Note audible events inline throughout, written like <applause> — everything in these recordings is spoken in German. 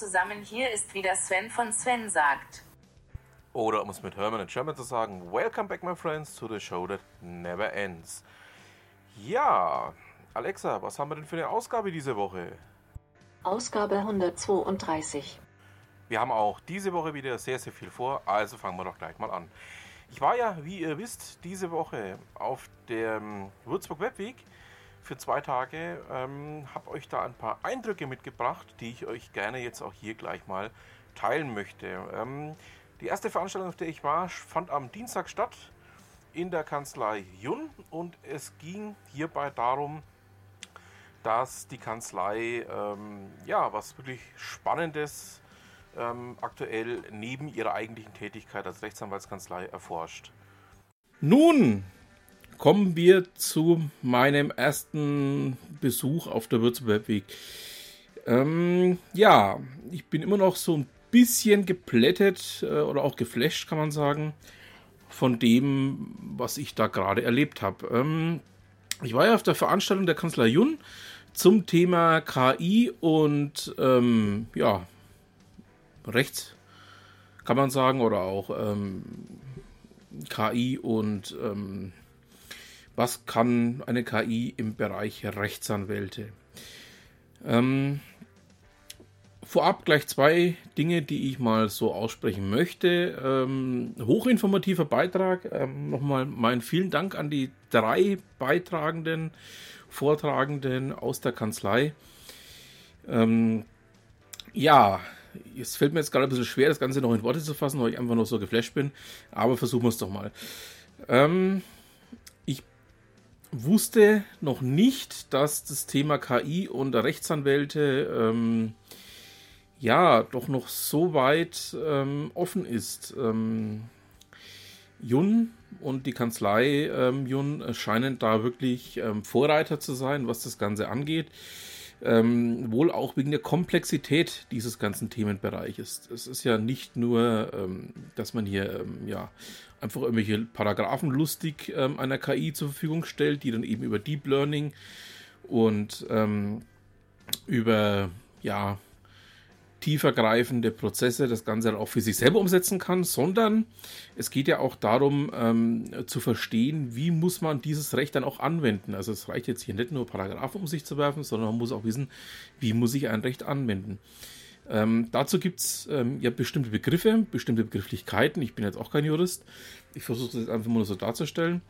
Zusammen, hier ist wieder Sven von Sven sagt. Oder um es mit Herman in German zu sagen, Welcome back my friends to the show that never ends. Ja, Alexa, was haben wir denn für eine Ausgabe diese Woche? Ausgabe 132. Wir haben auch diese Woche wieder sehr, sehr viel vor, also fangen wir doch gleich mal an. Ich war ja, wie ihr wisst, diese Woche auf dem Würzburg Webweg für zwei Tage, ähm, habe euch da ein paar Eindrücke mitgebracht, die ich euch gerne jetzt auch hier gleich mal teilen möchte. Ähm, die erste Veranstaltung, auf der ich war, fand am Dienstag statt in der Kanzlei Jun und es ging hierbei darum, dass die Kanzlei ähm, ja was wirklich Spannendes ähm, aktuell neben ihrer eigentlichen Tätigkeit als Rechtsanwaltskanzlei erforscht. Nun kommen wir zu meinem ersten Besuch auf der Würzburgweg. Ähm, ja, ich bin immer noch so ein bisschen geplättet äh, oder auch geflasht, kann man sagen, von dem, was ich da gerade erlebt habe. Ähm, ich war ja auf der Veranstaltung der Kanzler Jun zum Thema KI und ähm, ja, Rechts, kann man sagen, oder auch ähm, KI und ähm, was kann eine KI im Bereich Rechtsanwälte. Ähm, vorab gleich zwei Dinge, die ich mal so aussprechen möchte. Ähm, hochinformativer Beitrag. Ähm, nochmal meinen vielen Dank an die drei Beitragenden, Vortragenden aus der Kanzlei. Ähm, ja, es fällt mir jetzt gerade ein bisschen schwer, das Ganze noch in Worte zu fassen, weil ich einfach noch so geflasht bin. Aber versuchen wir es doch mal. Ähm, wusste noch nicht, dass das Thema KI und Rechtsanwälte ähm, ja doch noch so weit ähm, offen ist. Ähm, Jun und die Kanzlei ähm, Jun scheinen da wirklich ähm, Vorreiter zu sein, was das Ganze angeht. Ähm, wohl auch wegen der Komplexität dieses ganzen Themenbereiches. Es ist ja nicht nur, ähm, dass man hier ähm, ja einfach irgendwelche Paragraphen lustig ähm, einer KI zur Verfügung stellt, die dann eben über Deep Learning und ähm, über ja tiefergreifende Prozesse das Ganze dann auch für sich selber umsetzen kann, sondern es geht ja auch darum ähm, zu verstehen, wie muss man dieses Recht dann auch anwenden. Also es reicht jetzt hier nicht nur Paragraphen um sich zu werfen, sondern man muss auch wissen, wie muss ich ein Recht anwenden. Ähm, dazu gibt es ähm, ja bestimmte Begriffe, bestimmte Begrifflichkeiten. Ich bin jetzt auch kein Jurist. Ich versuche das jetzt einfach mal so darzustellen,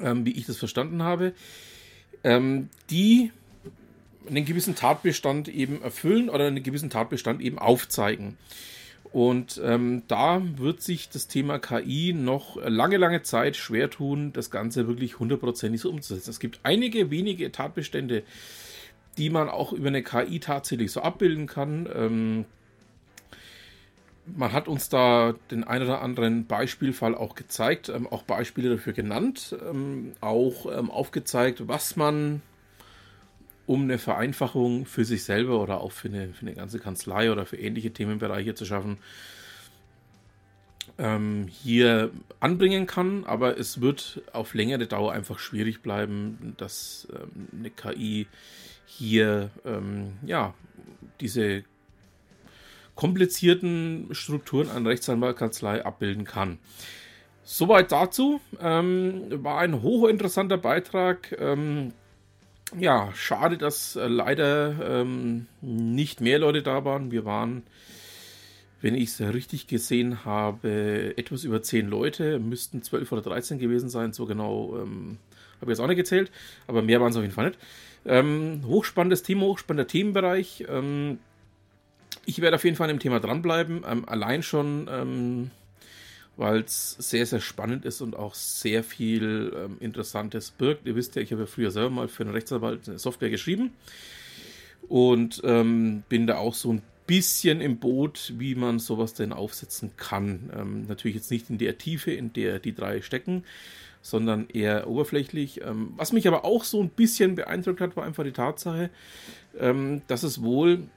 ähm, wie ich das verstanden habe. Ähm, die einen gewissen Tatbestand eben erfüllen oder einen gewissen Tatbestand eben aufzeigen. Und ähm, da wird sich das Thema KI noch lange, lange Zeit schwer tun, das Ganze wirklich hundertprozentig so umzusetzen. Es gibt einige wenige Tatbestände, die man auch über eine KI tatsächlich so abbilden kann. Ähm, man hat uns da den ein oder anderen Beispielfall auch gezeigt, ähm, auch Beispiele dafür genannt, ähm, auch ähm, aufgezeigt, was man um eine Vereinfachung für sich selber oder auch für eine, für eine ganze Kanzlei oder für ähnliche Themenbereiche zu schaffen, ähm, hier anbringen kann. Aber es wird auf längere Dauer einfach schwierig bleiben, dass ähm, eine KI hier ähm, ja, diese komplizierten Strukturen einer Rechtsanwaltskanzlei abbilden kann. Soweit dazu. Ähm, war ein hochinteressanter Beitrag. Ja, schade, dass äh, leider ähm, nicht mehr Leute da waren. Wir waren, wenn ich es richtig gesehen habe, etwas über zehn Leute. Müssten zwölf oder dreizehn gewesen sein. So genau ähm, habe ich jetzt auch nicht gezählt. Aber mehr waren es auf jeden Fall nicht. Ähm, hochspannendes Thema, hochspannender Themenbereich. Ähm, ich werde auf jeden Fall an dem Thema dranbleiben. Ähm, allein schon ähm, weil es sehr, sehr spannend ist und auch sehr viel ähm, Interessantes birgt. Ihr wisst ja, ich habe ja früher selber mal für einen Rechtsanwalt eine Software geschrieben und ähm, bin da auch so ein bisschen im Boot, wie man sowas denn aufsetzen kann. Ähm, natürlich jetzt nicht in der Tiefe, in der die drei stecken, sondern eher oberflächlich. Ähm, was mich aber auch so ein bisschen beeindruckt hat, war einfach die Tatsache, ähm, dass es wohl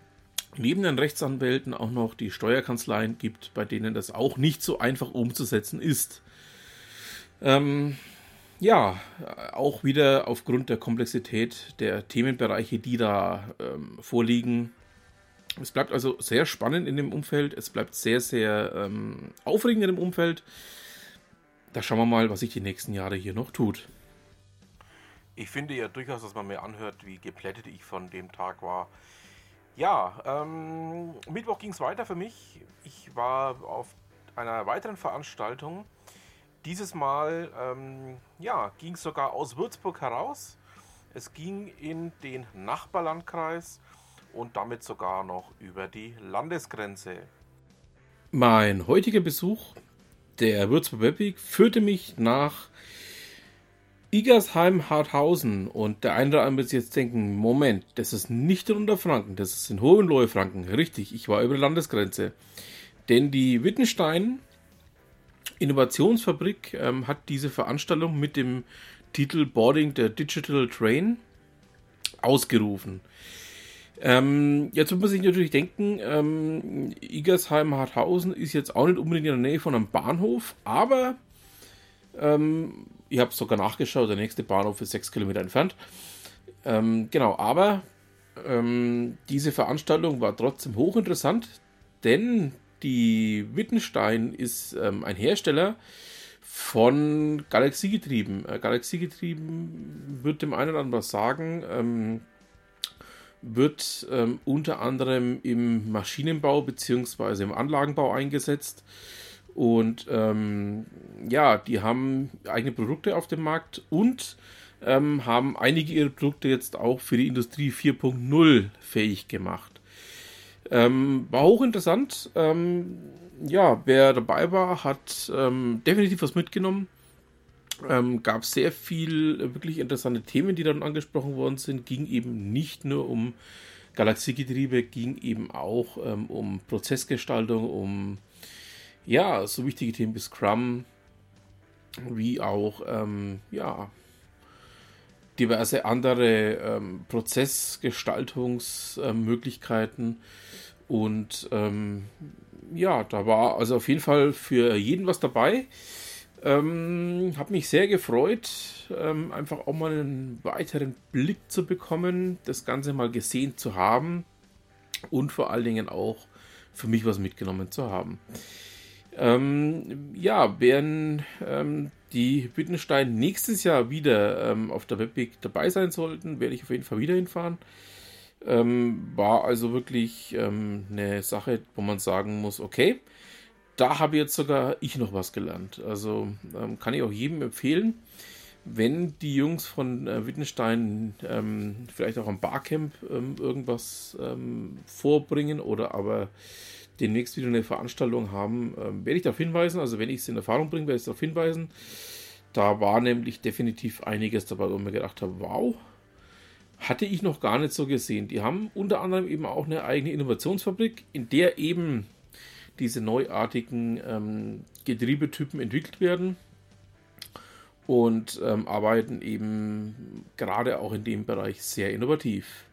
neben den Rechtsanwälten auch noch die Steuerkanzleien gibt, bei denen das auch nicht so einfach umzusetzen ist. Ähm, ja, auch wieder aufgrund der Komplexität der Themenbereiche, die da ähm, vorliegen, Es bleibt also sehr spannend in dem Umfeld. Es bleibt sehr, sehr ähm, aufregend in dem Umfeld. Da schauen wir mal, was sich die nächsten Jahre hier noch tut. Ich finde ja durchaus, dass man mir anhört, wie geplättet ich von dem Tag war. Ja, ähm, Mittwoch ging es weiter für mich. Ich war auf einer weiteren Veranstaltung. Dieses Mal ähm, ja, ging es sogar aus Würzburg heraus. Es ging in den Nachbarlandkreis und damit sogar noch über die Landesgrenze. Mein heutiger Besuch der Würzburg Webweg führte mich nach Igersheim-Harthausen und der eine oder andere wird jetzt denken, Moment, das ist nicht in Unterfranken, das ist in Hohenlohe-Franken. Richtig, ich war über der Landesgrenze. Denn die Wittenstein Innovationsfabrik ähm, hat diese Veranstaltung mit dem Titel Boarding the Digital Train ausgerufen. Ähm, jetzt muss man sich natürlich denken, ähm, Igersheim-Harthausen ist jetzt auch nicht unbedingt in der Nähe von einem Bahnhof, aber ähm, ich habe sogar nachgeschaut, der nächste Bahnhof ist sechs Kilometer entfernt. Ähm, genau, aber ähm, diese Veranstaltung war trotzdem hochinteressant, denn die Wittenstein ist ähm, ein Hersteller von Galaxiegetrieben. Äh, Galaxiegetrieben wird dem einen oder anderen was sagen. Ähm, wird ähm, unter anderem im Maschinenbau bzw. im Anlagenbau eingesetzt. Und ähm, ja, die haben eigene Produkte auf dem Markt und ähm, haben einige ihrer Produkte jetzt auch für die Industrie 4.0 fähig gemacht. Ähm, war hochinteressant. Ähm, ja, wer dabei war, hat ähm, definitiv was mitgenommen. Ähm, gab sehr viel äh, wirklich interessante Themen, die dann angesprochen worden sind. Ging eben nicht nur um Galaxiegetriebe, ging eben auch ähm, um Prozessgestaltung, um ja, so wichtige Themen wie Scrum, wie auch ähm, ja, diverse andere ähm, Prozessgestaltungsmöglichkeiten. und ähm, ja, da war also auf jeden Fall für jeden was dabei. Ähm, habe mich sehr gefreut, ähm, einfach auch mal einen weiteren Blick zu bekommen, das Ganze mal gesehen zu haben und vor allen Dingen auch für mich was mitgenommen zu haben. Ähm, ja, während ähm, die Wittenstein nächstes Jahr wieder ähm, auf der Webweg dabei sein sollten, werde ich auf jeden Fall wieder hinfahren. Ähm, war also wirklich ähm, eine Sache, wo man sagen muss, okay, da habe jetzt sogar ich noch was gelernt. Also ähm, kann ich auch jedem empfehlen, wenn die Jungs von äh, Wittenstein ähm, vielleicht auch am Barcamp irgendwas vorbringen oder aber demnächst wieder eine Veranstaltung haben, ähm, werde ich darauf hinweisen. Also wenn ich es in Erfahrung bringe, werde ich darauf hinweisen. Da war nämlich definitiv einiges dabei, wo ich mir gedacht habe, wow, hatte ich noch gar nicht so gesehen. Die haben unter anderem eben auch eine eigene Innovationsfabrik, in der eben diese neuartigen ähm, Getriebetypen entwickelt werden und ähm, arbeiten eben gerade auch in dem Bereich sehr innovativ.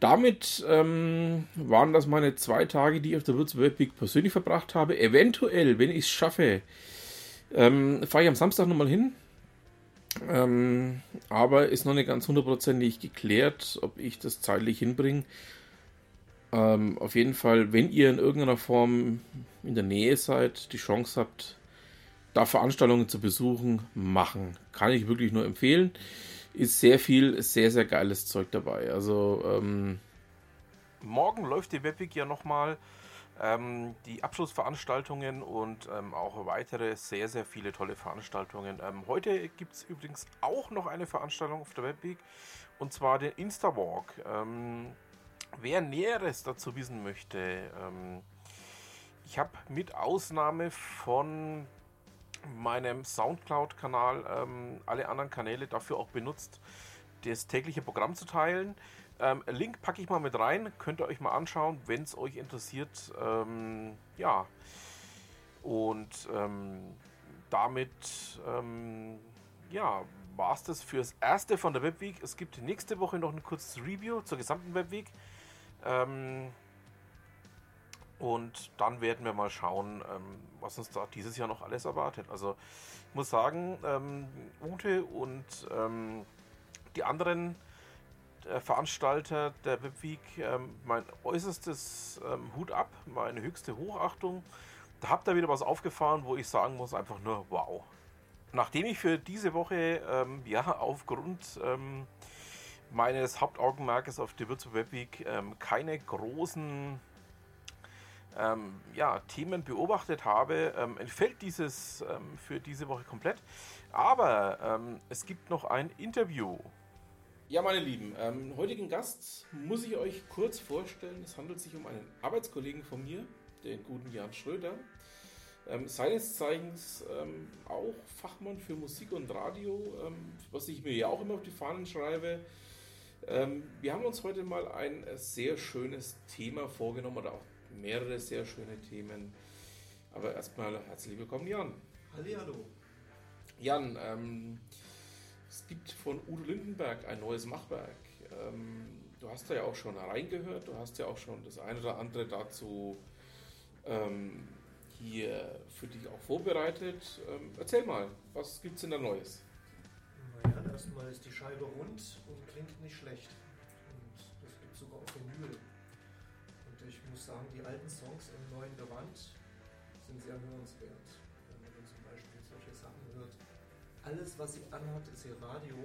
Damit ähm, waren das meine zwei Tage, die ich auf der Würzburg Week persönlich verbracht habe. Eventuell, wenn ich es schaffe, ähm, fahre ich am Samstag nochmal hin. Ähm, aber ist noch nicht ganz hundertprozentig geklärt, ob ich das zeitlich hinbringe. Ähm, auf jeden Fall, wenn ihr in irgendeiner Form in der Nähe seid, die Chance habt, da Veranstaltungen zu besuchen, machen. Kann ich wirklich nur empfehlen. Ist sehr viel, sehr, sehr geiles Zeug dabei. Also, ähm, morgen läuft die Webwig ja nochmal. Ähm, die Abschlussveranstaltungen und ähm, auch weitere sehr, sehr viele tolle Veranstaltungen. Ähm, heute gibt es übrigens auch noch eine Veranstaltung auf der Webweek und zwar den Insta-Walk. Ähm, Wer Näheres dazu wissen möchte, ähm, ich habe mit Ausnahme von meinem Soundcloud-Kanal ähm, alle anderen Kanäle dafür auch benutzt, das tägliche Programm zu teilen. Ähm, Link packe ich mal mit rein, könnt ihr euch mal anschauen, wenn es euch interessiert. Ähm, ja, und ähm, damit ähm, ja, war es das fürs erste von der Webweek. Es gibt nächste Woche noch ein kurzes Review zur gesamten Webweek. Ähm, und dann werden wir mal schauen, ähm, was uns da dieses Jahr noch alles erwartet. Also ich muss sagen, ähm, Ute und ähm, die anderen äh, Veranstalter der Webweek, ähm, mein äußerstes ähm, Hut ab, meine höchste Hochachtung. Da habt ihr wieder was aufgefahren, wo ich sagen muss, einfach nur wow. Nachdem ich für diese Woche ähm, ja aufgrund meines Hauptaugenmerkes auf die Würzburg Webweek keine großen ähm, ja, Themen beobachtet habe, ähm, entfällt dieses ähm, für diese Woche komplett. Aber ähm, es gibt noch ein Interview. Ja, meine Lieben, ähm, heutigen Gast muss ich euch kurz vorstellen. Es handelt sich um einen Arbeitskollegen von mir, den guten Jan Schröder. Ähm, seines Zeichens auch Fachmann für Musik und Radio, was ich mir ja auch immer auf die Fahnen schreibe. Wir haben uns heute mal ein sehr schönes Thema vorgenommen oder auch mehrere sehr schöne Themen. Aber erstmal herzlich willkommen, Jan. Hallihallo. Jan, ähm, es gibt von Udo Lindenberg ein neues Machwerk. Ähm, du hast da ja auch schon reingehört, du hast ja auch schon das eine oder andere dazu ähm, hier für dich auch vorbereitet. Ähm, erzähl mal, was gibt es denn da Neues? Naja, erstmal ist die Scheibe rund und klingt nicht schlecht. Und das gibt sogar auf Vinyl. Ich sagen, die alten Songs im neuen Gewand sind sehr hörenswert. Wenn man zum Beispiel solche Sachen hört. Alles, was sie anhat, ist ihr Radio.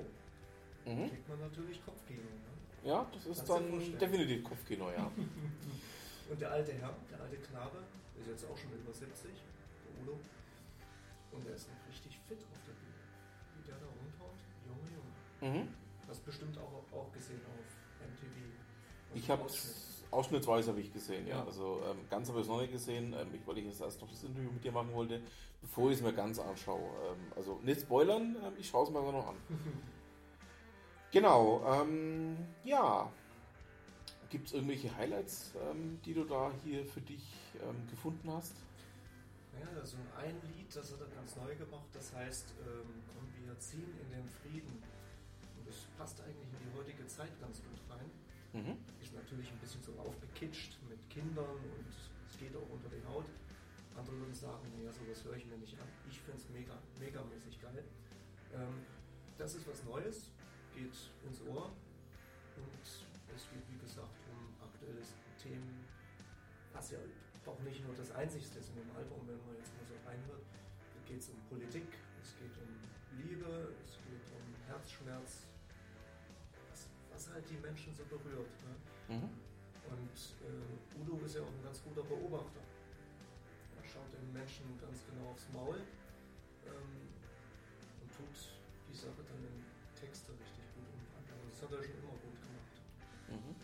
Mhm. Kriegt man natürlich Kopfkino. Ne? Ja, das ist Kannst dann definitiv Kopfkino, ja. <laughs> Und der alte Herr, der alte Knabe, ist jetzt auch schon über 70, der Udo. Und der ist noch richtig fit auf der Bühne. Wie der da rumhaut, Junge, Junge. mhm. Hast bestimmt auch, auch gesehen auf MTV. Ich habe. Ausschnittsweise habe ich gesehen, ja. Ja. Also ähm, ganz habe ich es noch nicht gesehen, ähm, ich, weil ich jetzt erst noch das Interview mit dir machen wollte, bevor ich es mir ganz anschaue. Ähm, also nicht spoilern, ähm, ich schaue es mir aber noch an. <laughs> genau, ähm, ja. Gibt es irgendwelche Highlights, ähm, die du da hier für dich gefunden hast? Ja, so ein Lied, das hat er ganz neu gemacht, das heißt, ähm, wir ziehen in den Frieden. Und das passt eigentlich in die heutige Zeit ganz gut rein. Mhm. Ist natürlich ein bisschen so aufgekitscht mit Kindern und es geht auch unter die Haut. Andere würden sagen, naja, sowas höre ich mir nicht an. Ich finde es mega, megamäßig geil. Ähm, das ist was Neues, geht ins Ohr und es geht, wie gesagt, um aktuelle Themen, was ja auch nicht nur das Einzigste ist in dem Album, wenn man jetzt mal so reinhört. Da geht es um Politik, es geht um Liebe, es geht um Herzschmerz, was, halt die Menschen so berührt. Ne? Mhm. Und äh, Udo ist ja auch ein ganz guter Beobachter. Er schaut den Menschen ganz genau aufs Maul ähm, und tut die Sache dann in Texte richtig gut umwandeln. Also das hat er schon immer gut gemacht. Mhm.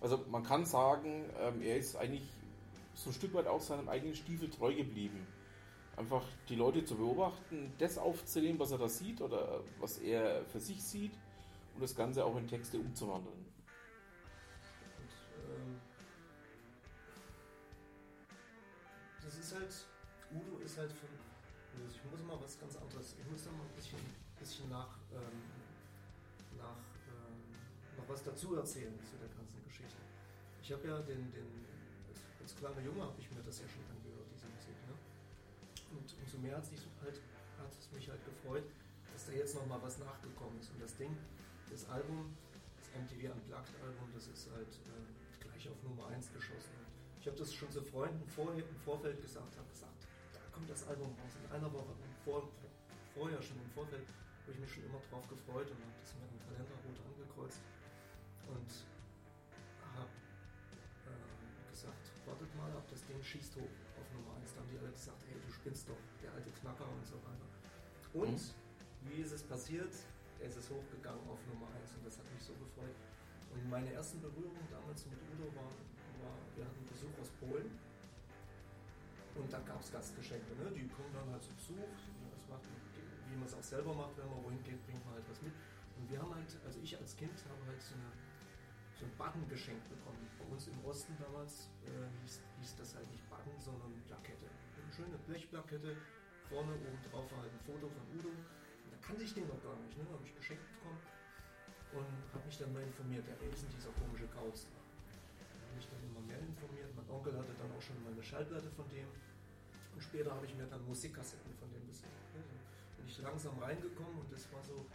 Also man kann sagen, ähm, er ist eigentlich so ein Stück weit auch seinem eigenen Stiefel treu geblieben. Einfach die Leute zu beobachten, das aufzunehmen, was er da sieht oder was er für sich sieht und das Ganze auch in Texte umzuwandeln. Und ähm, das ist halt, Udo ist halt von, also ich muss mal was ganz anderes, ich muss da mal ein bisschen, bisschen nach, ähm, nach ähm, noch was dazu erzählen zu der ganzen Geschichte. Ich habe ja den, den als, als kleiner Junge habe ich mir das ja schon angehört, diese Musik. Ne? Und umso mehr hat, sich halt, hat es mich halt gefreut, dass da jetzt noch mal was nachgekommen ist. Und das Ding, das Album, das MTV Unplugged Album, das ist halt äh, gleich auf Nummer 1 geschossen. Ich habe das schon zu Freunden vor, im Vorfeld gesagt, habe gesagt, da kommt das Album raus in einer Woche. Und vor, vorher schon im Vorfeld habe ich mich schon immer drauf gefreut und habe das mir im Kalender rot angekreuzt und habe äh, gesagt, wartet mal ab, das Ding schießt hoch auf Nummer 1. Da haben die alle gesagt, hey, du spinnst doch, der alte Knacker und so weiter. Und wie ist es passiert? Es ist hochgegangen auf Nummer 1 und das hat mich so gefreut. Und meine ersten Berührungen damals mit Udo waren, war, wir hatten Besuch aus Polen und da gab es Gastgeschenke. Ne? Die kommen dann halt zu Besuch. Das macht, wie man es auch selber macht, wenn man wohin geht, bringt man halt was mit. Und wir haben halt, also ich als Kind habe halt so, eine, so einen Button geschenkt bekommen. Bei uns im Osten damals äh, hieß, hieß das halt nicht Button, sondern Plakette. Eine schöne Blechplakette. Vorne oben drauf war halt ein Foto von Udo. Kannte ich den noch gar nicht. Ne? Habe ich geschenkt bekommen und habe mich dann mal informiert. Ja, wer ist denn dieser komische Kauz da? Habe mich dann immer mehr informiert. Mein Onkel hatte dann auch schon mal eine Schallplatte von dem. Und später habe ich mir dann Musikkassetten von dem besorgt. Ne? So bin ich langsam reingekommen und das war so,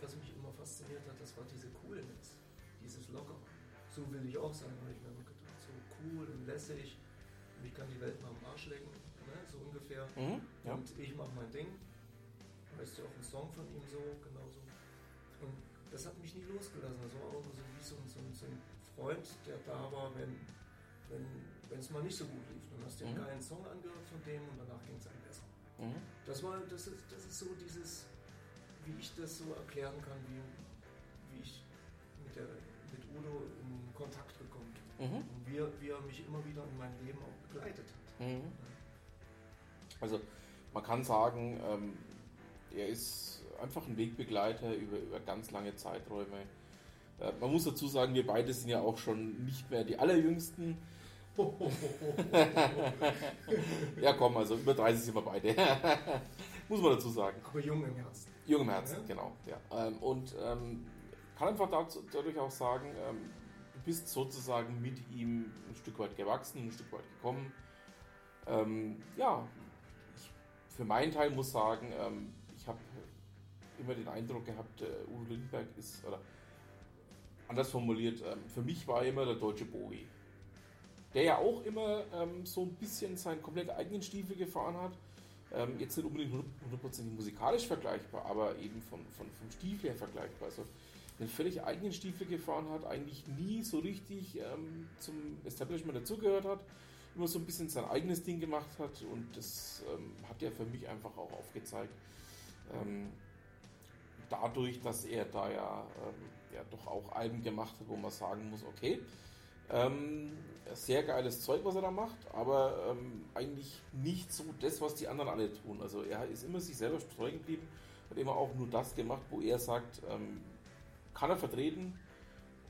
was mich immer fasziniert hat, das war diese Coolness, dieses Locker. So will ich auch sein, habe ich mir immer gedacht. So cool und lässig. Und ich kann die Welt mal am Arsch lecken, ne? so ungefähr. Mhm, ja. Und ich mache mein Ding. Weißt du auch ein Song von ihm so, genauso. Und das hat mich nie losgelassen. Das war auch so wie so, ein- so, so ein Freund, der da war, wenn wenn wenn es mal nicht so gut lief. Dann hast du einen Mhm. geilen Song angehört von dem und danach ging es einem besser. Mhm. Das war, das ist, das ist so dieses, wie ich das so erklären kann, wie, wie ich mit, der, mit Udo in Kontakt gekommen bin. Mhm. Und wie, er- wie er mich immer wieder in meinem Leben auch begleitet hat. Mhm. Also man kann sagen, ähm, er ist einfach ein Wegbegleiter über, über ganz lange Zeiträume. Äh, man muss dazu sagen, wir beide sind ja auch schon nicht mehr die allerjüngsten. <laughs> Ja, komm, also über 30 sind wir beide. <laughs> muss man dazu sagen. Aber jung im Herzen. Jung im Herzen, Ja. genau. Ja. Ähm, und ähm, kann einfach dazu, dadurch auch sagen, ähm, du bist sozusagen mit ihm ein Stück weit gewachsen, ein Stück weit gekommen. Ähm, ja, ich für meinen Teil muss sagen, ähm, ich habe immer den Eindruck gehabt, äh, Udo Lindenberg ist, oder anders formuliert, ähm, für mich war er immer der deutsche Bowie. Der ja auch immer ähm, so ein bisschen seinen komplett eigenen Stiefel gefahren hat. Ähm, jetzt nicht unbedingt hundertprozentig musikalisch vergleichbar, aber eben von, von, vom Stiefel her vergleichbar. Also einen völlig eigenen Stiefel gefahren hat, eigentlich nie so richtig ähm, zum Establishment dazugehört hat, immer so ein bisschen sein eigenes Ding gemacht hat und das ähm, hat er für mich einfach auch aufgezeigt. Ähm, dadurch, dass er da ja, ähm, ja doch auch Alben gemacht hat, wo man sagen muss, okay, ähm, sehr geiles Zeug, was er da macht, aber ähm, eigentlich nicht so das, was die anderen alle tun. Also er ist immer sich selber treu geblieben, hat immer auch nur das gemacht, wo er sagt, ähm, kann er vertreten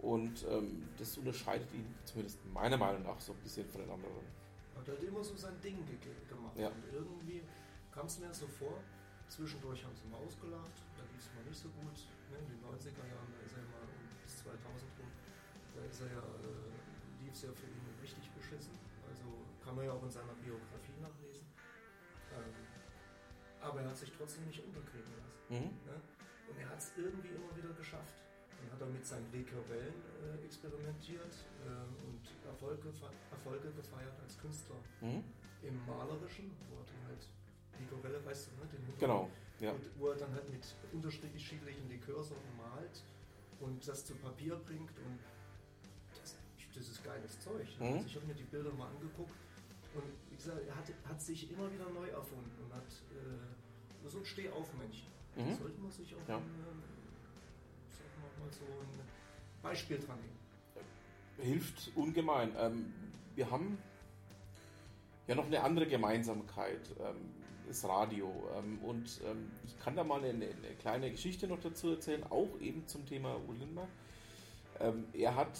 und ähm, das unterscheidet ihn zumindest meiner Meinung nach so ein bisschen von den anderen. Und er hat immer so sein Ding ge gemacht. Ja. Und irgendwie kam es mir so vor, zwischendurch haben sie mal ausgelacht, da lief es mal nicht so gut. Ne? In den 90er Jahren, da ist er mal um bis 2000 rum, da ist er ja, äh, lief es ja für ihn richtig beschissen. Also kann man ja auch in seiner Biografie nachlesen. Ähm, aber er hat sich trotzdem nicht unterkriegen lassen. Mhm. Ne? Und er hat es irgendwie immer wieder geschafft. Dann hat er mit seinen Requellen äh, experimentiert äh, und Erfolge, Erfolge gefeiert als Künstler Mhm. im Malerischen, wo er dann halt Likorelle, weißt du, ne, den Hintergrund, Genau, ja. und wo er dann halt mit unterschiedlichen Likörsorten malt und das zu Papier bringt und das, das ist geiles Zeug. Ne? Mhm. Also ich habe mir die Bilder mal angeguckt und wie gesagt, er hat, hat sich immer wieder neu erfunden und hat äh, so ein Stehaufmännchen. Mhm. Da sollte man sich auch Ja. ein, mal, mal so ein Beispiel dran nehmen. hilft ungemein. Ähm, wir haben ja noch eine andere Gemeinsamkeit, ähm, das Radio. Ähm, und ähm, ich kann da mal eine, eine kleine Geschichte noch dazu erzählen, auch eben zum Thema Udo Lindenberg. Ähm, er hat,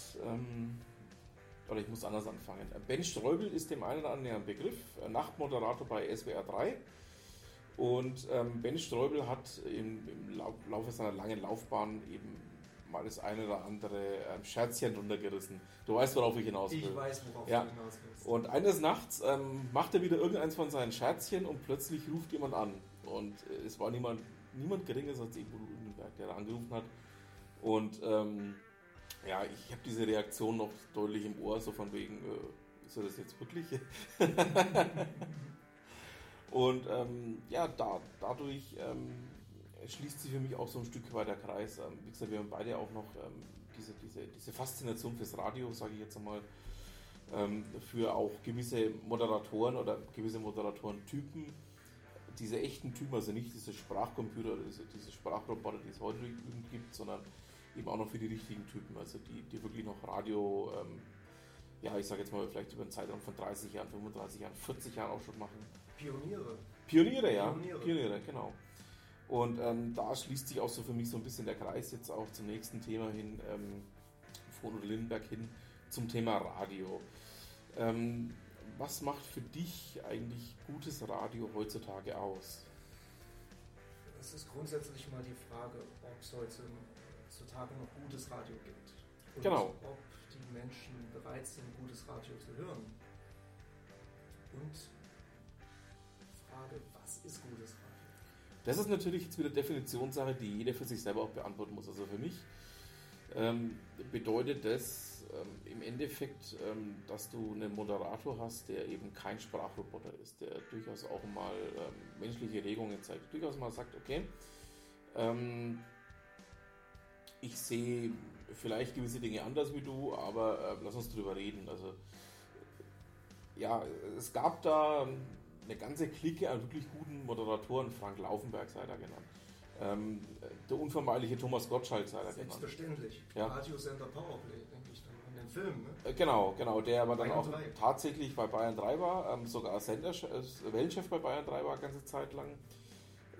oder ich muss anders anfangen. Ben Streubel ist dem einen oder anderen ein Begriff, Nachtmoderator bei SWR 3. Und Ben Streubel hat im, im Lau Laufe seiner langen Laufbahn eben mal das eine oder andere ähm, Scherzchen runtergerissen. Du weißt, worauf ich hinaus will. Ich weiß, worauf Ja. du hinaus willst. Und eines Nachts ähm, macht er wieder irgendeins von seinen Scherzchen und plötzlich ruft jemand an. Und äh, es war niemand, niemand geringeres als eben Udo Lindenberg, der da angerufen hat. Und ähm, ja, ich habe diese Reaktion noch deutlich im Ohr, so von wegen, äh, ist er das jetzt wirklich? <laughs> und ähm, ja, da, dadurch ähm, schließt sich für mich auch so ein Stück weit der Kreis. Ähm, wie gesagt, wir haben beide auch noch ähm, diese, diese, diese Faszination fürs Radio, sage ich jetzt einmal, ähm, für auch gewisse Moderatoren oder gewisse Moderatorentypen, diese echten Typen, also nicht diese Sprachcomputer, oder diese, diese Sprachroboter, die es heute gibt, sondern eben auch noch für die richtigen Typen, also die, die wirklich noch Radio, ähm, ja, ich sage jetzt mal vielleicht über einen Zeitraum von 30 Jahren, 35 Jahren, 40 Jahren auch schon machen. Pioniere. Pioniere, ja. Pioniere. Pioniere, genau. Und ähm, da schließt sich auch so für mich so ein bisschen der Kreis jetzt auch zum nächsten Thema hin, ähm, von Udo Lindenberg hin, zum Thema Radio. Ähm, was macht für dich eigentlich gutes Radio heutzutage aus? Es ist grundsätzlich mal die Frage, ob es heutzutage noch gutes Radio gibt. Und Genau. ob die Menschen bereit sind, gutes Radio zu hören. Und Frage, was ist gutes Radio? Das ist natürlich jetzt wieder Definitionssache, die jeder für sich selber auch beantworten muss. Also für mich ähm, bedeutet das ähm, im Endeffekt, ähm, dass du einen Moderator hast, der eben kein Sprachroboter ist, der durchaus auch mal ähm, menschliche Regungen zeigt, durchaus mal sagt, okay, ähm, ich sehe vielleicht gewisse Dinge anders wie du, aber äh, lass uns drüber reden. Also ja, es gab da eine ganze Clique an wirklich guten Moderatoren, Frank Laufenberg sei da genannt. Ähm, der unvermeidliche Thomas Gottschalk sei da genannt. Selbstverständlich. Ja. Radiosender Powerplay, denke ich dann an den Film. Ne? Äh, Genau, genau, der aber dann Bayern auch 3. tatsächlich bei Bayern 3 war, ähm, sogar Sender, äh, Wellenchef bei Bayern 3 war ganze Zeit lang.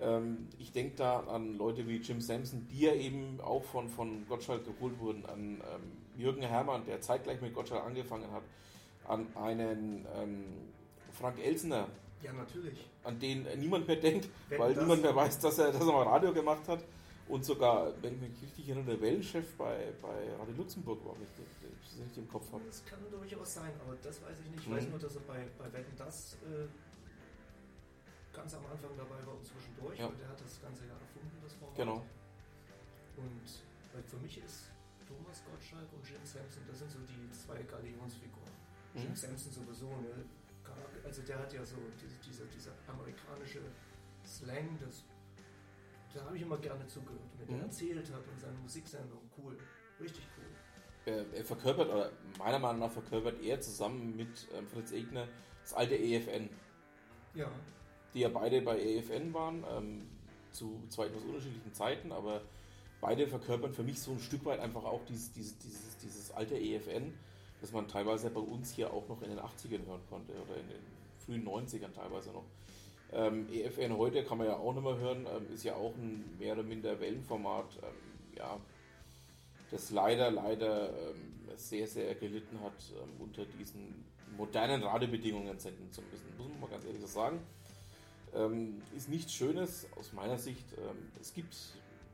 Ähm, ich denke da an Leute wie Jim Sampson, die ja eben auch von, von Gottschalk geholt wurden, an ähm, Jürgen Herrmann, der zeitgleich mit Gottschalk angefangen hat, an einen ähm, Frank Elsner, Ja, natürlich. an den niemand mehr denkt, Wenn weil das- niemand mehr weiß, dass er, dass er mal Radio gemacht hat. Und sogar, wenn ich mich richtig erinnere, der Wellenchef bei, bei Radio Luxemburg war, wenn ich das das nicht im Kopf habe. Das kann durchaus sein, aber das weiß ich nicht. Ich Mhm. weiß nur, dass er bei, bei Wetten das äh, ganz am Anfang dabei war und zwischendurch. Ja. Und der hat das Ganze ja erfunden, das Format. Genau. Und weil für mich ist Thomas Gottschalk und Jim Sampson, das sind so die zwei Galionsfiguren. Jim Mhm. Sampson sowieso, ne? Also der hat ja so diese, diese, diese amerikanische Slang, das, da habe ich immer gerne zugehört, wenn Mhm. erzählt hat und seine Musiksendung, cool, richtig cool. Er, er verkörpert, oder meiner Meinung nach verkörpert er zusammen mit ähm, Fritz Egner das alte EFN, Ja, die ja beide bei EFN waren, ähm, zu zwei etwas unterschiedlichen Zeiten, aber beide verkörpern für mich so ein Stück weit einfach auch dieses, dieses, dieses, dieses alte EFN, das man teilweise bei uns hier auch noch in den 80ern hören konnte oder in den frühen 90ern teilweise noch. Ähm, EFN heute kann man ja auch nicht mehr hören, ähm, ist ja auch ein mehr oder minder Wellenformat, ähm, ja, das leider, leider ähm, sehr, sehr gelitten hat, ähm, unter diesen modernen Radiobedingungen senden zu müssen. Muss man mal ganz ehrlich so sagen. Ähm, ist nichts Schönes aus meiner Sicht. Es gibt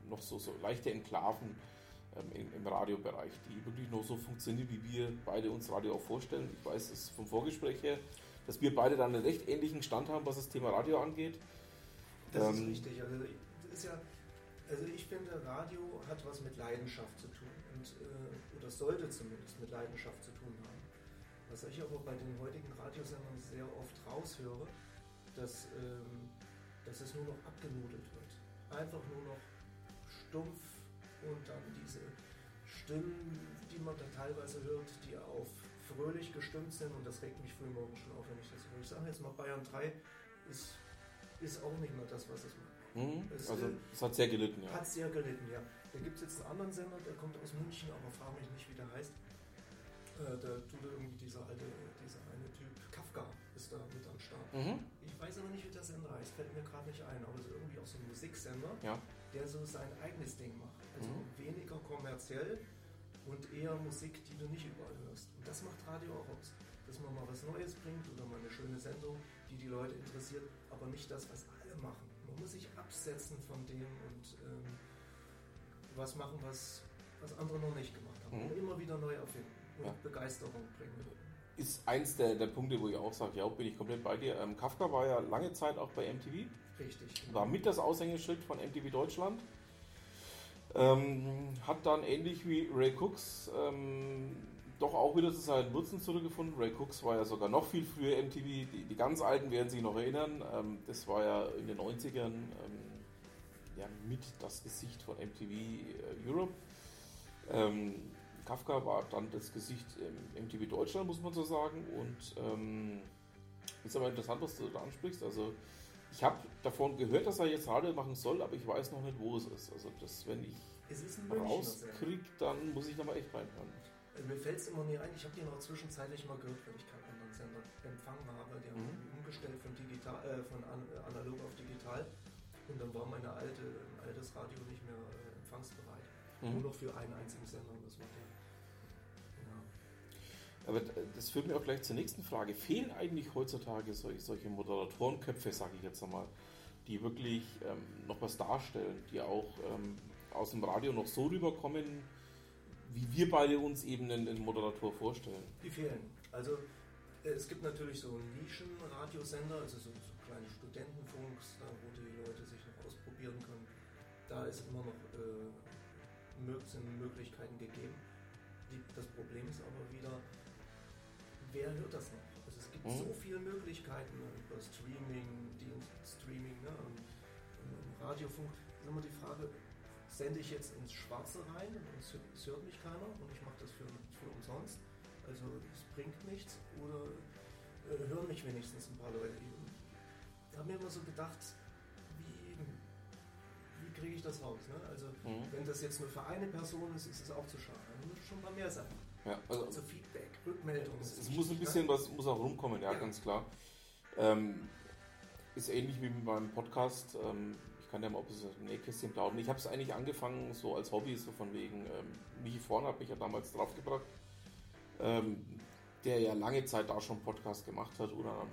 noch so, so leichte Enklaven im, im Radiobereich, die wirklich noch so funktionieren, wie wir beide uns Radio auch vorstellen. Ich weiß es vom Vorgespräch her, dass wir beide dann einen recht ähnlichen Stand haben, was das Thema Radio angeht. Das ist Ähm, richtig. Also, ist ja, also ich finde, Radio hat was mit Leidenschaft zu tun. Und, äh, oder sollte zumindest mit Leidenschaft zu tun haben. Was ich aber bei den heutigen Radiosendern sehr oft raushöre, dass, ähm, dass es nur noch abgenudelt wird. Einfach nur noch stumpf und dann diese Stimmen, die man dann teilweise hört, die auf fröhlich gestimmt sind und das regt mich frühmorgens schon auf, wenn ich das höre. Ich sage jetzt mal, Bayern 3 ist, ist auch nicht mehr das, was es mal Mhm. Es, Also äh, es hat sehr gelitten, ja. hat sehr gelitten, ja. Da gibt es jetzt einen anderen Sender, der kommt aus München, aber frage mich nicht, wie der heißt. Äh, da tut irgendwie dieser alte, dieser eine Typ, Kafka ist da mit am Start. Mhm. Ich weiß aber nicht, wie der Sender heißt, fällt mir gerade nicht ein, aber es ist irgendwie auch so ein Musiksender, Ja. Der so sein eigenes Ding macht. Also Mhm. weniger kommerziell und eher Musik, die du nicht überall hörst. Und das macht Radio auch aus. Dass man mal was Neues bringt oder mal eine schöne Sendung, die die Leute interessiert, aber nicht das, was alle machen. Man muss sich absetzen von dem und ähm, was machen, was, was andere noch nicht gemacht haben. Mhm. Und immer wieder neu erfinden und Ja. Begeisterung bringen. Ist eins der, der Punkte, wo ich auch sage, ja, bin ich komplett bei dir. Ähm, Kafka war ja lange Zeit auch bei MTV. Richtig. war mit das Aushängeschild von MTV Deutschland. Ähm, hat dann ähnlich wie Ray Cooks ähm, doch auch wieder zu seinen Wurzeln zurückgefunden. Ray Cooks war ja sogar noch viel früher MTV. Die, die ganz Alten werden sich noch erinnern. Ähm, das war ja in den 90ern ähm, ja, mit das Gesicht von MTV äh, Europe. Kafka war dann das Gesicht im MTV Deutschland, muss man so sagen. Und ähm, ist aber interessant, was du da ansprichst. Also ich habe davon gehört, dass er jetzt Radio machen soll, aber ich weiß noch nicht, wo es ist. Also das, wenn ich rauskriege, dann muss ich nochmal echt reinhören. Also mir fällt es immer nie ein, ich habe den auch zwischenzeitlich mal gehört, weil ich keinen anderen Sender empfangen habe. Die haben Mhm. umgestellt von, digital, äh, von an, äh, analog auf digital. Und dann war meine alte, altes Radio nicht mehr äh, empfangsbereit. Mhm. Nur noch für einen einzigen Sender. Und das war der. Aber das führt mir auch gleich zur nächsten Frage. Fehlen eigentlich heutzutage solche, Moderatorenköpfe, sage ich jetzt einmal, die wirklich ähm, noch was darstellen, die auch ähm, aus dem Radio noch so rüberkommen, wie wir beide uns eben einen, einen Moderator vorstellen? Die fehlen. Also Äh, Es gibt natürlich so Nischen-Radiosender, also so, so kleine Studentenfunks, da, wo die Leute sich noch ausprobieren können. Da ist immer noch äh, sind Möglichkeiten gegeben. Die, das Problem ist aber wieder, wer hört das noch? Also es gibt Mhm. so viele Möglichkeiten ne, über Streaming, Dienst, Streaming, ne, und, und, Radiofunk. Ist immer die Frage, sende ich jetzt ins Schwarze rein und es, hört- mich keiner und ich mache das für, für umsonst? Also es bringt nichts oder äh, hören mich wenigstens ein paar Leute. Ich habe mir immer so gedacht, wie, wie kriege ich das raus? Ne? Also Mhm. wenn das jetzt nur für eine Person ist, ist es auch zu schade. Dann muss es schon mal mehr sein. Ja, also Also Feedback, Rückmeldung. es, es muss ein wichtig, bisschen ne? was muss auch rumkommen, ja, Ja. ganz klar. Ähm, ist ähnlich wie mit meinem Podcast. Ähm, ich kann ja mal ein bisschen aus dem Nähkästchen plaudern. Ich habe es eigentlich angefangen so als Hobby, so von wegen, ähm, Michi Vorn hat mich ja damals draufgebracht, ähm, der ja lange Zeit da schon Podcast gemacht hat oder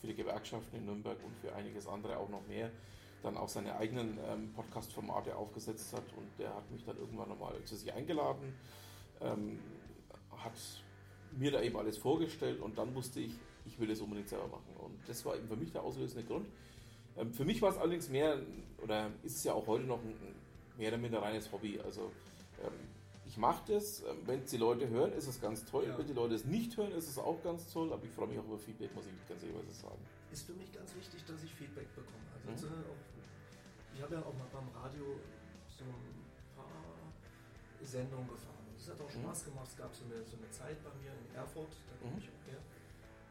für die Gewerkschaften in Nürnberg und für einiges andere auch noch mehr dann auch seine eigenen ähm, Podcast-Formate aufgesetzt hat und der hat mich dann irgendwann nochmal zu sich eingeladen, ähm, hat mir da eben alles vorgestellt und dann wusste ich, ich will das unbedingt selber machen und das war eben für mich der auslösende Grund. Ähm, für mich war es allerdings mehr, oder ist es ja auch heute noch ein, mehr oder minder reines Hobby, also ähm, ich mache das, ähm, wenn es die Leute hören, ist es ganz toll, Ja. wenn die Leute es nicht hören, ist es auch ganz toll, aber ich freue mich auch über Feedback, muss ich ganz ehrlich sagen. ist für mich ganz wichtig, dass ich Feedback bekomme. Also Mhm. auch, ich habe ja auch mal beim Radio so ein paar Sendungen gefahren. Und Es hat auch Mhm. Spaß gemacht. Es gab so eine, so eine Zeit bei mir in Erfurt, da komme Mhm. ich auch her.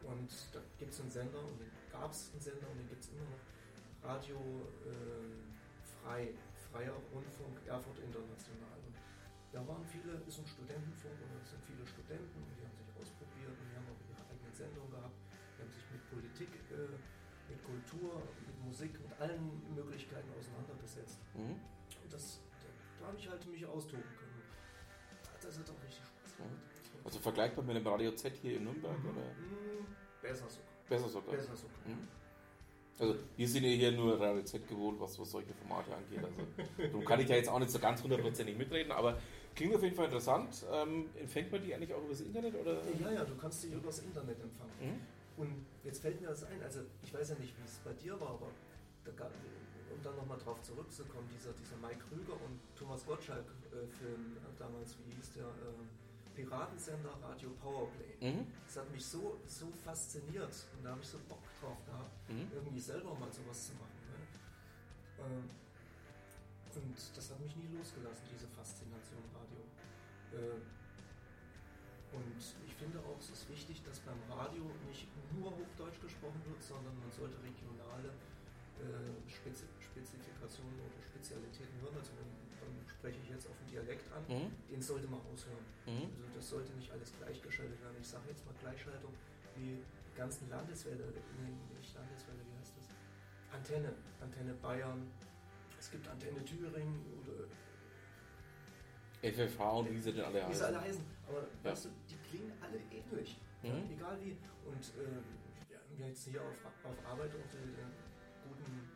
Und da gibt es einen Sender und den gab es einen Sender und den gibt es immer noch. Radio ähm, frei, freier Rundfunk Erfurt International. Und da waren viele, ist ein Studentenfunk und da sind viele Studenten und die haben sich ausprobiert und die haben auch ihre eigenen Sendungen gehabt. Die haben sich mit Politik, äh, mit Kultur, mit Musik, mit allen Möglichkeiten auseinandergesetzt. Mhm. Und das, da, da habe ich halt mich austoben können. Das hat auch richtig Spaß gemacht. Also vergleichbar mit dem Radio Z hier in Nürnberg oder Mm, besser sogar. besser sogar? Besser sogar. Mhm. Also wir sind ja hier nur Radio Z gewohnt, was, was solche Formate angeht. Also darum kann ich ja jetzt auch nicht so ganz hundertprozentig mitreden, aber klingt auf jeden Fall interessant. Ähm, empfängt man die eigentlich auch übers Internet oder? Ja, ja, du kannst die übers Internet empfangen. Mhm. Und jetzt fällt mir das ein, also ich weiß ja nicht, wie es bei dir war, aber da gab, um dann nochmal drauf zurückzukommen, dieser, dieser Mike Krüger und Thomas Gottschalk-Film damals, wie hieß der, äh, Piratensender Radio Powerplay. Mhm. Das hat mich so, so fasziniert und da habe ich so Bock drauf gehabt, Mhm. irgendwie selber mal sowas zu machen. Ne? Ähm, und das hat mich nie losgelassen, diese Faszination Radio. Äh, und ich finde auch, es ist wichtig, dass beim Radio nicht nur Hochdeutsch gesprochen wird, sondern man sollte regionale äh, Spezi Spezifikationen oder Spezialitäten hören. Also dann, dann spreche ich jetzt auf den Dialekt an, Mhm. den sollte man aushören. Mhm. Also das sollte nicht alles gleichgeschaltet werden. Ich sage jetzt mal Gleichschaltung, die ganzen Landeswelle, nee, nicht Landeswelle, wie heißt das? Antenne, Antenne Bayern, es gibt Antenne Thüringen oder FFH und wie sie denn alle wie sie alle heißen. heißen. Aber weißt du, die klingen alle ähnlich. Ja, Mhm. egal wie. Und äh, wir haben jetzt hier auf, auf Arbeit auch den, den guten,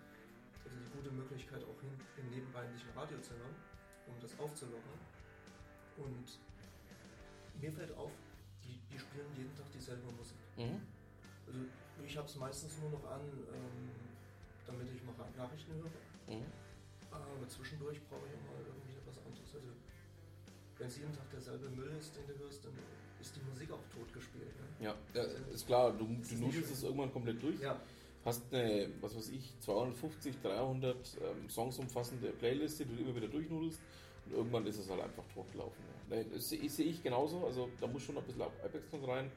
also die gute Möglichkeit auch hin, im nebenbeinlichen Radio zu hören, um das aufzulockern. Und mir fällt auf, die, die spielen jeden Tag dieselbe Musik. Mhm. Also ich habe es meistens nur noch an, ähm, damit ich mal Nachrichten höre. Mhm. Aber zwischendurch brauche ich auch mal irgendwie was anderes. Also wenn es jeden Tag derselbe Müll ist, den du hörst, dann ist die Musik auch tot gespielt. Ne? Ja, ja, ist klar, du, du nudelst es irgendwann komplett durch. Ja, Hast eine, was weiß ich, 250, 300 ähm, Songs umfassende Playliste, die du immer wieder durchnudelst und irgendwann ist es halt einfach totgelaufen. Nein, Das sehe sehe ich genauso, also da muss schon ein bisschen Abwechslung rein.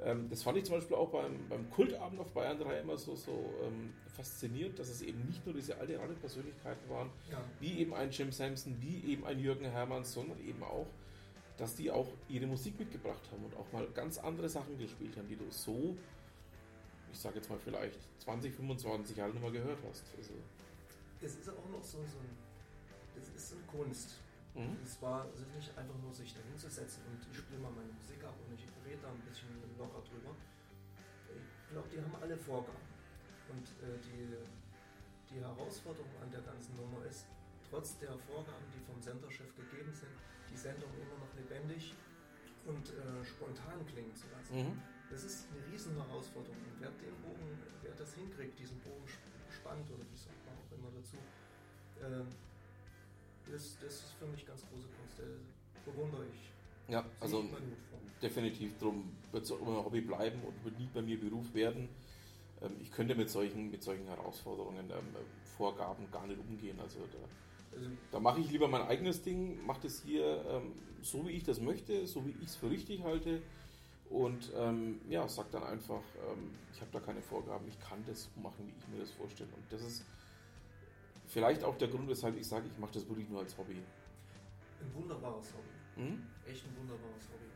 Ähm, das fand ich zum Beispiel auch beim, beim Kultabend auf Bayern 3 immer so, so ähm, faszinierend, dass es eben nicht nur diese alte Radiopersönlichkeiten waren, ja. wie eben ein Jim Sampson, wie eben ein Jürgen Hermanns, sondern eben auch, dass die auch ihre Musik mitgebracht haben und auch mal ganz andere Sachen gespielt haben, die du so, ich sage jetzt mal vielleicht 20, 25 Jahre nicht mehr gehört hast. Also, Es ist auch noch so, so ein, es ist eine Kunst. mhm. Es war nicht einfach nur sich dahin zu setzen und ich spiele mal meine Musik ab und ich rede da ein bisschen locker drüber. Ich glaube, die haben alle Vorgaben. Und äh, die, die Herausforderung an der ganzen Nummer ist, trotz der Vorgaben, die vom Senderchef gegeben sind, die Sendung immer noch lebendig und äh, spontan klingen zu lassen. Mhm. Das ist eine riesen Herausforderung. Und wer den Bogen, wer das hinkriegt, diesen Bogen sp- spannt oder wie sagt man auch immer dazu, ähm, das, das ist für mich ganz große Kunst. Äh, bewundere ich. Ja, Ziehe also definitiv. Darum wird es immer ein Hobby bleiben und wird nie bei mir Beruf werden. Ähm, ich könnte mit solchen, mit solchen Herausforderungen, ähm, Vorgaben gar nicht umgehen. Also da, Also, da mache ich lieber mein eigenes Ding, mache das hier so, wie ich das möchte, so wie ich es für richtig halte. Und ähm, ja, sag dann einfach, ähm, ich habe da keine Vorgaben, ich kann das machen, wie ich mir das vorstelle. Und das ist vielleicht auch der Grund, weshalb ich sage, ich mache das wirklich nur als Hobby. ein wunderbares Hobby. Hm? Echt ein wunderbares Hobby.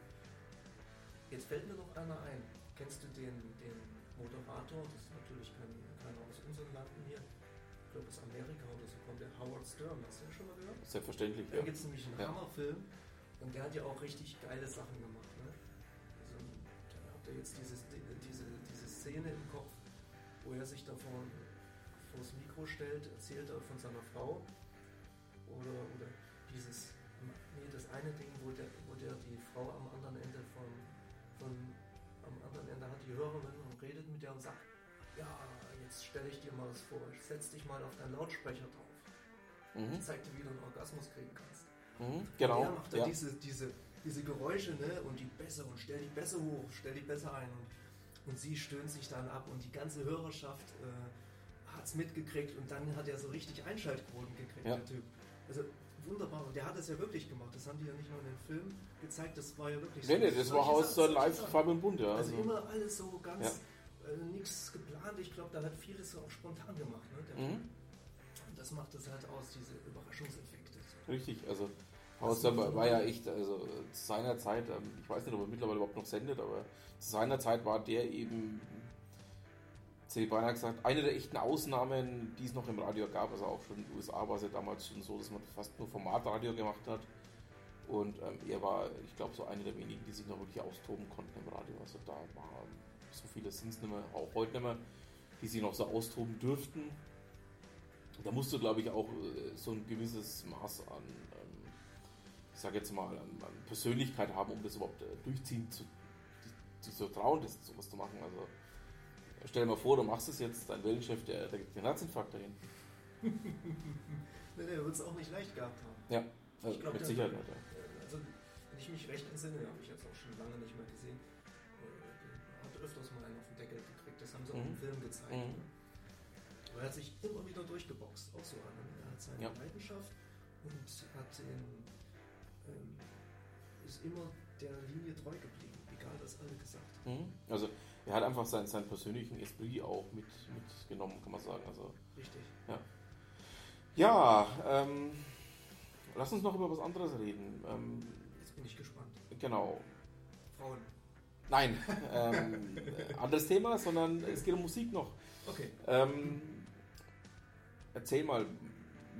Jetzt fällt mir noch einer ein. Kennst du den, den Moderator? Das ist natürlich kein, keiner aus unseren Landen hier. Ich glaube aus Amerika oder so kommt der Howard Stern. Hast du den schon mal gehört? Selbstverständlich, Da ja. gibt es nämlich einen Ja. Hammerfilm und der hat ja auch richtig geile Sachen gemacht. Ne? Ihr jetzt dieses, diese, diese Szene im Kopf, wo er sich da vor, das Mikro stellt, erzählt er von seiner Frau. Oder, oder dieses, nee, das eine Ding, wo der, wo der die Frau am anderen Ende von, von am anderen Ende hat die Hörerin und redet mit der und sagt, ja, jetzt stelle ich dir mal was vor, setz dich mal auf deinen Lautsprecher drauf. Mhm. Ich zeig dir, wie du einen Orgasmus kriegen kannst. Mhm. Und Genau. er macht Ja. diese, diese, diese Geräusche, ne? Und die Bässe und stell die Bässe hoch, stell die Bässe ein. Und, und sie stöhnt sich dann ab und die ganze Hörerschaft äh, hat es mitgekriegt und dann hat er so richtig Einschaltquoten gekriegt, Ja. der Typ. Also wunderbar. Und der hat das ja wirklich gemacht. Das haben die ja nicht nur in den Filmen gezeigt, das war ja wirklich Nee, nee, das war aus der solche live Sachen. Farbe und Bunt, ja. Also Also, immer alles so ganz, äh, nichts geplant. Ich glaube, da hat vieles so auch spontan gemacht. Ne? Mhm. Und das macht es halt aus, diese Überraschungseffekte. So. richtig, also Muss war, war ja echt, also äh, zu seiner Zeit, ähm, ich weiß nicht, ob er mittlerweile überhaupt noch sendet, aber zu seiner Zeit war der eben, ich beinahe gesagt, eine der echten Ausnahmen, die es noch im Radio gab. Also auch schon in den USA war es ja damals schon so, dass man fast nur Formatradio gemacht hat. Und ähm, er war, ich glaube, so einer der wenigen, die sich noch wirklich austoben konnten im Radio. Also da war so viele sind es nicht mehr, auch heute nicht mehr, die sich noch so austoben dürften. Da musst du, glaube ich, auch äh, so ein gewisses Maß an, ähm, ich sage jetzt mal, an, an Persönlichkeit haben, um das überhaupt äh, durchziehen zu, sich zu trauen, das sowas zu machen. Also stell dir mal vor, du machst es jetzt, dein Wellenchef, der, der gibt den Herzinfarkt dahin. <laughs> Nee, der wird es auch nicht leicht gehabt haben. Ja, also Ich glaub, mit Sicherheit. Ja. Äh, Also, wenn ich mich recht entsinne, habe ich jetzt auch schon lange nicht mehr gesehen, hat öfters mal einen auf den Deckel gekriegt. Das haben sie auch im Mhm. Film gezeigt. Mhm. Ne? Aber er hat sich immer wieder durchgeboxt, auch so ne? Er hat seine Ja. Leidenschaft und hat den, ähm, ist immer der Linie treu geblieben, egal was alle gesagt haben. Mhm. Also er hat einfach seinen, seinen persönlichen Esprit auch mit, mitgenommen, kann man sagen. Also Richtig. ja, ähm, lass uns noch über was anderes reden. Ähm, Jetzt bin ich gespannt. genau. Frauen. Nein, <laughs> ähm, äh, anderes Thema, sondern es geht um Musik noch. Okay. Ähm, erzähl mal,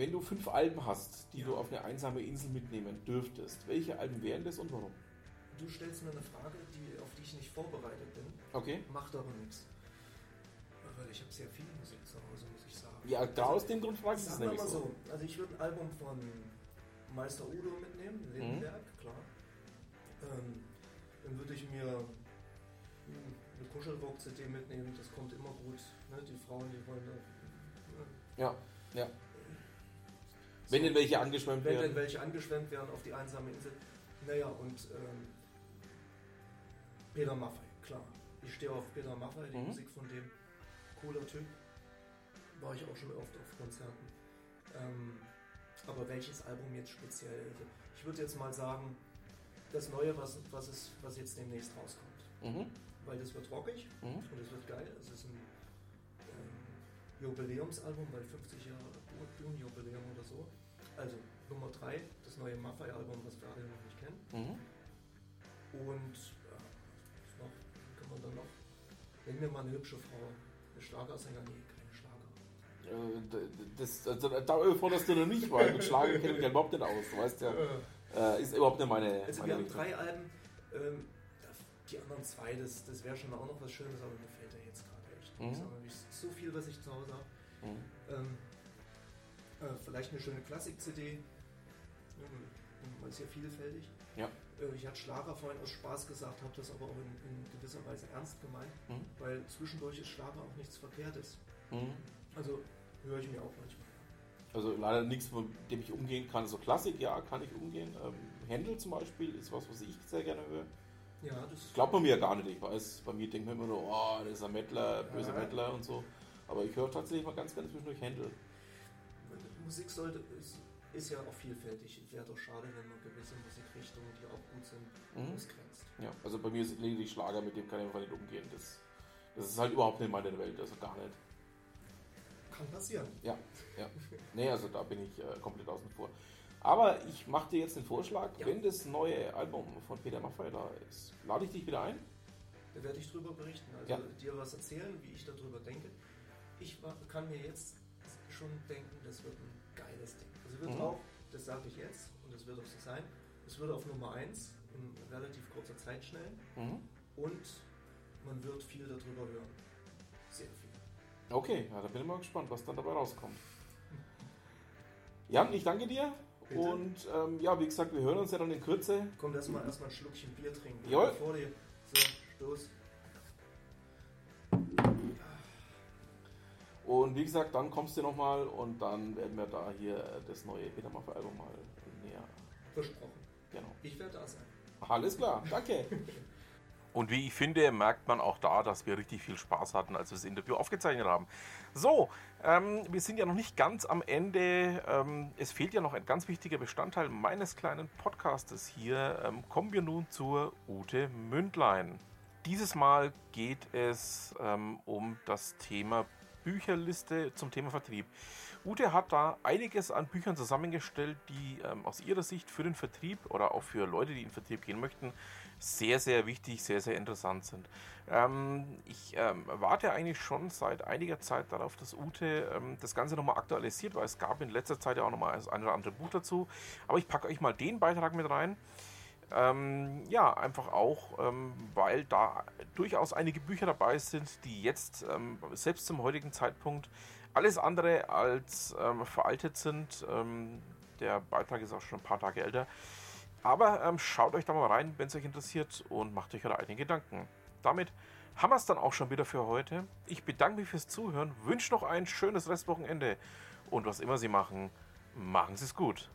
wenn du fünf Alben hast, die du auf eine einsame Insel mitnehmen dürftest, welche Alben wären das und warum? Du stellst mir eine Frage, die, auf die ich nicht vorbereitet bin. Okay. Macht aber nichts. Weil ich habe sehr viel Musik zu Hause, muss ich sagen. Ja, da aus dem Grund frage ich es nämlich mal so. so. Also ich würde ein Album von Meister Udo mitnehmen, Lindenberg, Mhm. klar. Ähm, dann würde ich mir hm, eine Kuschelrock-CD mitnehmen, das kommt immer gut. Ne? Die Frauen, die wollen da... Ne? Ja, ja. Wenn denn welche angeschwemmt Wenn denn werden. welche angeschwemmt werden auf die einsame Insel. Naja, und ähm, Peter Maffay, klar. Ich stehe auf Peter Maffay, die Mhm. Musik von dem. Cooler Typ. War ich auch schon oft auf Konzerten. Ähm, aber welches Album jetzt speziell? Also ich würde jetzt mal sagen, das Neue, was, was, ist, was jetzt demnächst rauskommt. Mhm. Weil das wird rockig Mhm. und es wird geil. Es ist ein ähm, Jubiläumsalbum, weil 50 Jahre Jubiläum oder so. Also Nummer 3, das neue Maffei-Album, was wir alle noch nicht kennen. Mhm. Und äh, was noch? Kann man dann noch? Nenn mir mal eine hübsche Frau. Eine Schlagersänger? Nee, keine Schlager. Äh, d- Das, also, da überforderst du noch nicht, weil mit Schlager kenne ich mich ja überhaupt nicht aus. Du weißt ja, äh, ist überhaupt nicht meine, Also meine wir haben Richtung. drei Alben. Ähm, die anderen zwei, das, das wäre schon auch noch was Schönes, aber mir fällt er jetzt gerade echt. Mhm. Ich sag mal, nicht so viel, was ich zu Hause habe. Mhm. Ähm, äh, vielleicht eine schöne Klassik-CD. Man ist ja vielfältig. Ja. Äh, Ich hatte Schlager vorhin aus Spaß gesagt, habe das aber auch in, in gewisser Weise ernst gemeint, Mhm. weil zwischendurch ist Schlager auch nichts Verkehrtes. Mhm. Also höre ich mir auch manchmal. Also leider nichts, mit dem ich umgehen kann. So Klassik, ja, kann ich umgehen. Ähm, Händel zum Beispiel ist was, was ich sehr gerne höre. Ja, das Glaubt man mir ja gar nicht. Ich weiß, bei mir denkt man immer nur, oh, das ist ein Mettler, böser Ja. Mettler und so. Aber ich höre tatsächlich mal ganz gerne zwischendurch Händel. Musik sollte, ist, ist ja auch vielfältig. Es wäre doch schade, wenn man gewisse Musikrichtungen, die auch gut sind, Mhm. ausgrenzt. Ja, also bei mir ist lediglich Schlager, mit dem kann ich einfach nicht umgehen. Das, das ist halt überhaupt nicht meine Welt, also gar nicht. Kann passieren. Ja, ja. Nee, also da bin ich äh, komplett außen vor. Aber ich mache dir jetzt den Vorschlag, Ja. wenn das neue Album von Peter Maffay da ist, lade ich dich wieder ein. Da werde ich drüber berichten. Also Ja. dir was erzählen, wie ich darüber denke. Ich kann mir jetzt schon denken, das wird ein geiles Ding. Also wird Mhm. auch, das sage ich jetzt und das wird auch so sein, es wird auf Nummer 1 in relativ kurzer Zeit schnell Mhm. und man wird viel darüber hören. Sehr viel. Okay, ja, da bin ich mal gespannt, was dann dabei rauskommt. Jan, ich danke dir. Bitte. Und ähm, ja, wie gesagt, wir hören uns ja dann in Kürze. Komm, lass mal erstmal ein Schluckchen Bier trinken. Jawohl. Vor dir. So, Stoß. Und wie gesagt, dann kommst du nochmal und dann werden wir da hier das neue Peter Maffay Album mal näher. Versprochen. Genau. Ich werde da sein. Alles klar, danke. <laughs> Und wie ich finde, merkt man auch da, dass wir richtig viel Spaß hatten, als wir das Interview aufgezeichnet haben. So, ähm, wir sind ja noch nicht ganz am Ende. Ähm, es fehlt ja noch ein ganz wichtiger Bestandteil meines kleinen Podcastes hier. Ähm, kommen wir nun zur Ute Mündlein. Dieses Mal geht es ähm, um das Thema Bücherliste zum Thema Vertrieb. Ute hat da einiges an Büchern zusammengestellt, die ähm, aus ihrer Sicht für den Vertrieb oder auch für Leute, die in den Vertrieb gehen möchten, sehr, sehr wichtig, sehr, sehr interessant sind. Ähm, ich ähm, warte eigentlich schon seit einiger Zeit darauf, dass Ute ähm, das Ganze nochmal aktualisiert, weil es gab in letzter Zeit ja auch nochmal das ein oder andere Buch dazu. Aber ich packe euch mal den Beitrag mit rein. Ähm, ja, einfach auch, ähm, weil da durchaus einige Bücher dabei sind, die jetzt ähm, selbst zum heutigen Zeitpunkt alles andere als ähm, veraltet sind. Ähm, der Beitrag ist auch schon ein paar Tage älter. Aber ähm, schaut euch da mal rein, wenn es euch interessiert und macht euch eure eigenen Gedanken. Damit haben wir es dann auch schon wieder für heute. Ich bedanke mich fürs Zuhören, wünsche noch ein schönes Restwochenende und was immer Sie machen, machen Sie es gut.